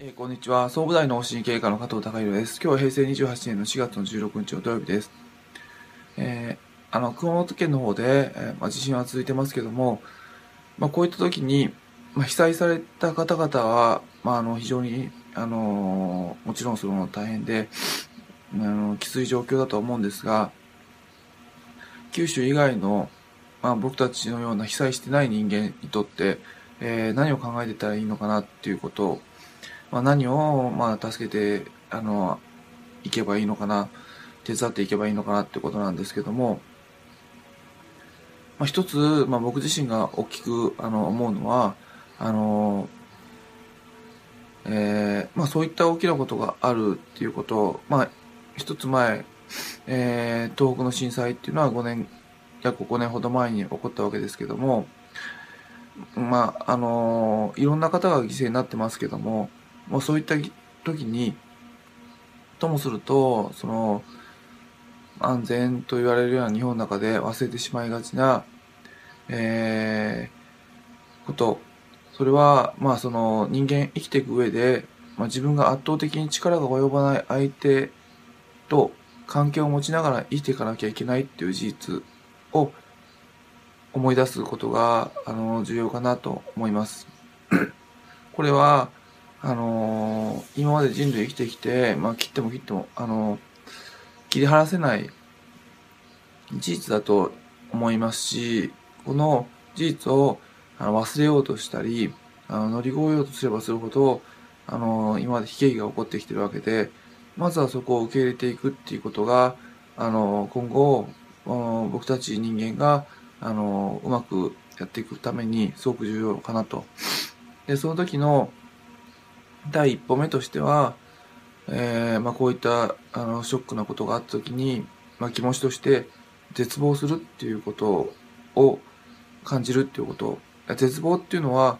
えーこんにちは。総務大の心経過の加藤隆弘です。今日は平成28年の4月の16日の土曜日です。えーあの、熊本県の方で、えーまあ、地震は続いてますけども、まあ、こういった時に、まあ、被災された方々は、まあ、あの、非常に、あのもちろんその大変で、あの、きつい状況だと思うんですが、九州以外の、まあ、僕たちのような被災してない人間にとって、え何を考えてたらいいのかなっていうことを、まあ、何を、まあ、助けて、あの、いけばいいのかな、手伝っていけばいいのかなってことなんですけども、まあ、一つ、まあ、僕自身が大きく、あの、思うのは、あの、えーまあ、そういった大きなことがあるっていうこと、まあ、一つ前、えー東北の震災っていうのは5年、約5年ほど前に起こったわけですけども、まあ、あのいろんな方が犠牲になってますけども、もうそういった時に、ともすると、その、安全と言われるような日本の中で忘れてしまいがちな、えーこと。それは、まあその人間生きていく上で、まあ自分が圧倒的に力が及ばない相手と関係を持ちながら生きていかなきゃいけないっていう事実を思い出すことが、あの、重要かなと思います。これは、あのー今まで人類生きてきて、まあ、切っても切っても、あのー切り離せない事実だと思いますし、この事実をあの忘れようとしたり、あの乗り越えようとすればするほど、あのー今まで悲劇が起こってきてるわけで、まずはそこを受け入れていくっていうことが、あの今後、うん僕たち人間が、あのうまくやっていくためにすごく重要かなと。で、その時の第一歩目としては、えーまあ、こういったあのショックなことがあった時に、まあ、気持ちとして絶望するっていうことを感じるっていうこと。絶望っていうのは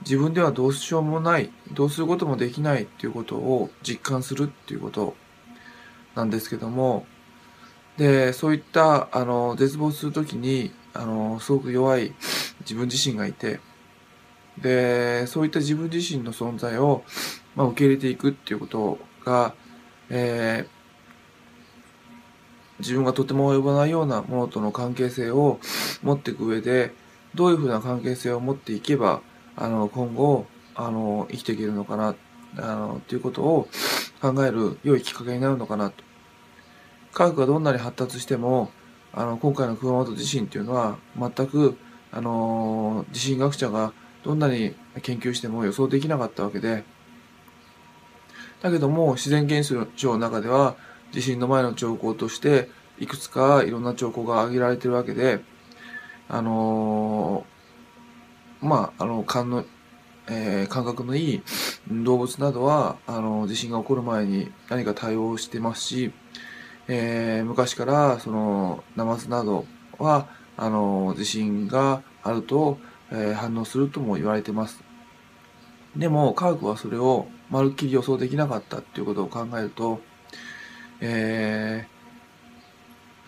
自分ではどうしようもないどうすることもできないっていうことを実感するっていうことなんですけどもでそういったあの絶望する時にあのすごく弱い自分自身がいてでそういった自分自身の存在を、まあ、受け入れていくっていうことが、えー自分がとても及ばないようなものとの関係性を持っていく上でどういうふうな関係性を持っていけばあの今後あの生きていけるのかなあのっていうことを考える良いきっかけになるのかなと。科学がどんなに発達してもあの今回の熊本地震っていうのは全くあの地震学者がどんなに研究しても予想できなかったわけで。だけども自然現象の中では地震の前の兆候としていくつかいろんな兆候が挙げられてるわけであのーまああの感の、えー感覚のいい動物などはあの地震が起こる前に何か対応してますし、えー昔からそのナマズなどはあの地震があると、え反応するとも言われてます。でも科学はそれをまるっきり予想できなかったっていうことを考えると、えー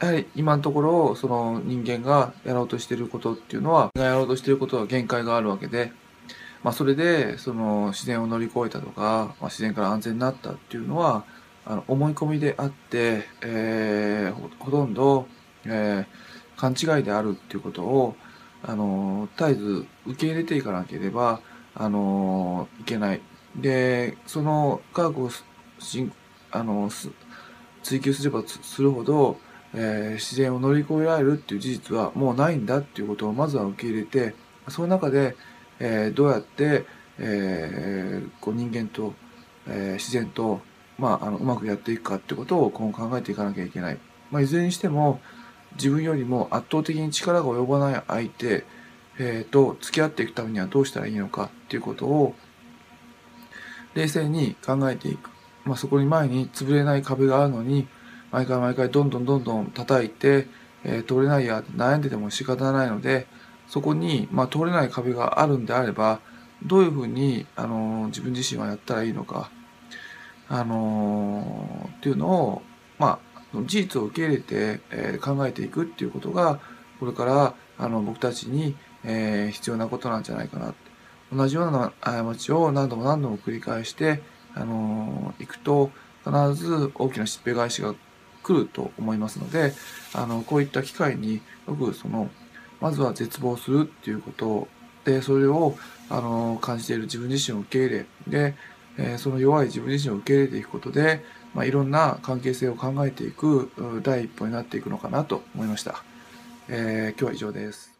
やはり今のところその人間がやろうとしていることっていうのはやろうとしていることは限界があるわけで、まあ、それでその自然を乗り越えたとか、まあ、自然から安全になったっていうのはあの思い込みであって、えーほほとんど、えー勘違いであるっていうことをあの絶えず受け入れていかなければあのいけない。でその科学をしあのす追求すればするほど、えー自然を乗り越えられるっていう事実はもうないんだっていうことをまずは受け入れてその中で、えーどうやって、えーこう人間と、えー自然と、まあ、あのうまくやっていくかってことを今後考えていかなきゃいけない。まあ、いずれにしても自分よりも圧倒的に力が及ばない相手、えーと付き合っていくためにはどうしたらいいのかっていうことを冷静に考えていく。まあ、そこに前に潰れない壁があるのに毎回毎回どんどんどんどん叩いて、えー通れないや悩んでても仕方ないのでそこに、まあ、通れない壁があるんであればどういうふうに、あのー自分自身はやったらいいのか、あのーっていうのを、まあ、事実を受け入れて、え考えていくっていうことがこれからあの僕たちに、え必要なことなんじゃないかな同じような過ちを何度も何度も繰り返して、あのー、いくと、必ず大きなしっぺ返しが来ると思いますので、あの、こういった機会によくその、まずは絶望するっていうことで、それを、あの、感じている自分自身を受け入れ、で、えー、その弱い自分自身を受け入れていくことで、まあ、いろんな関係性を考えていく第一歩になっていくのかなと思いました。えー、今日は以上です。